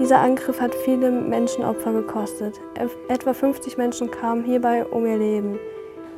Dieser Angriff hat viele Menschenopfer gekostet. Etwa 50 Menschen kamen hierbei um ihr Leben.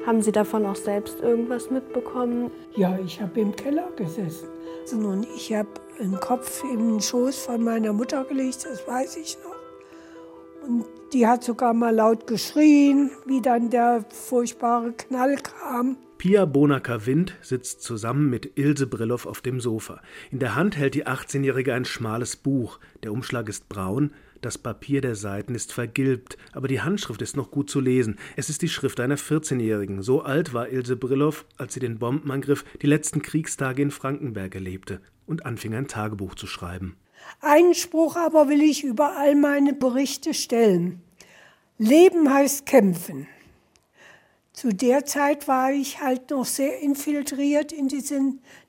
Haben Sie davon auch selbst irgendwas mitbekommen? Ja, ich habe im Keller gesessen. Und ich habe den Kopf im Schoß von meiner Mutter gelegt, das weiß ich noch. Und die hat sogar mal laut geschrien, wie dann der furchtbare Knall kam. Pia Bonacker-Wind sitzt zusammen mit Ilse Brillow auf dem Sofa. In der Hand hält die 18-Jährige ein schmales Buch. Der Umschlag ist braun, das Papier der Seiten ist vergilbt, aber die Handschrift ist noch gut zu lesen. Es ist die Schrift einer 14-Jährigen. So alt war Ilse Brillow, als sie den Bombenangriff, die letzten Kriegstage in Frankenberg erlebte und anfing ein Tagebuch zu schreiben. Einen Spruch aber will ich über all meine Berichte stellen. Leben heißt kämpfen. Zu der Zeit war ich halt noch sehr infiltriert in diese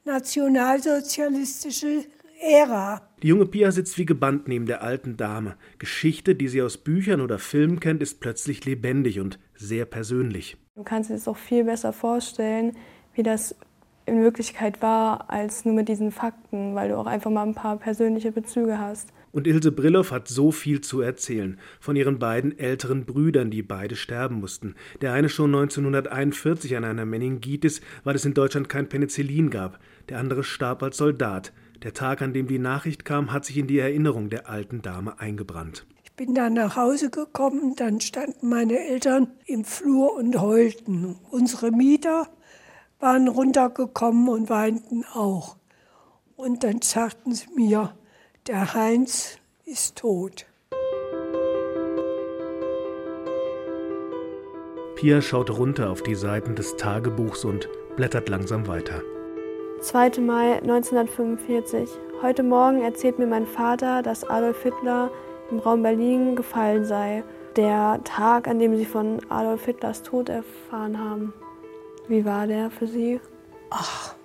nationalsozialistische Ära. Die junge Pia sitzt wie gebannt neben der alten Dame. Geschichte, die sie aus Büchern oder Filmen kennt, ist plötzlich lebendig und sehr persönlich. Du kannst dir das auch viel besser vorstellen, wie das in Wirklichkeit war, als nur mit diesen Fakten, weil du auch einfach mal ein paar persönliche Bezüge hast. Und Ilse Brillow hat so viel zu erzählen. Von ihren beiden älteren Brüdern, die beide sterben mussten. Der eine schon 1941 an einer Meningitis, weil es in Deutschland kein Penicillin gab. Der andere starb als Soldat. Der Tag, an dem die Nachricht kam, hat sich in die Erinnerung der alten Dame eingebrannt. Ich bin dann nach Hause gekommen, dann standen meine Eltern im Flur und heulten. Unsere Mieter waren runtergekommen und weinten auch. Und dann sagten sie mir, der Heinz ist tot. Pia schaut runter auf die Seiten des Tagebuchs und blättert langsam weiter. 2. Mai 1945. Heute Morgen erzählt mir mein Vater, dass Adolf Hitler im Raum Berlin gefallen sei. Der Tag, an dem sie von Adolf Hitlers Tod erfahren haben. Wie war der für Sie? Ach,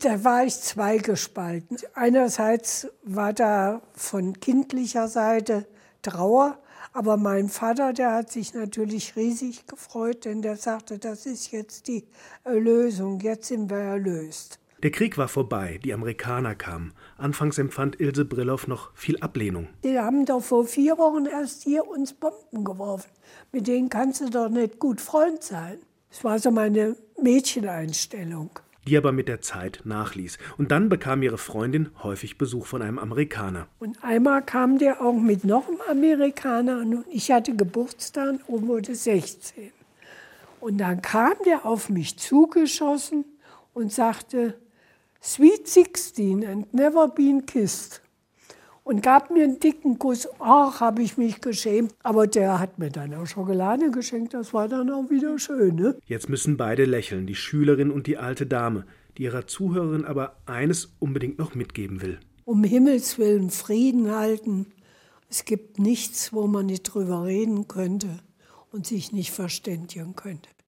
da war ich zweigespalten. Einerseits war da von kindlicher Seite Trauer, aber mein Vater, der hat sich natürlich riesig gefreut, denn der sagte, das ist jetzt die Erlösung, jetzt sind wir erlöst. Der Krieg war vorbei, die Amerikaner kamen. Anfangs empfand Ilse Brillow noch viel Ablehnung. Die haben doch vor vier Wochen erst hier uns Bomben geworfen. Mit denen kannst du doch nicht gut Freund sein. Das war so meine Mädcheneinstellung die aber mit der Zeit nachließ. Und dann bekam ihre Freundin häufig Besuch von einem Amerikaner. Und einmal kam der auch mit noch einem Amerikaner und ich hatte Geburtstag und wurde 16. Und dann kam der auf mich zugeschossen und sagte, Sweet 16 and never been kissed und gab mir einen dicken Kuss. Ach, habe ich mich geschämt. Aber der hat mir dann auch Schokolade geschenkt. Das war dann auch wieder schön. Ne? Jetzt müssen beide lächeln, die Schülerin und die alte Dame, die ihrer Zuhörerin aber eines unbedingt noch mitgeben will. Um Himmels willen Frieden halten. Es gibt nichts, wo man nicht drüber reden könnte und sich nicht verständigen könnte.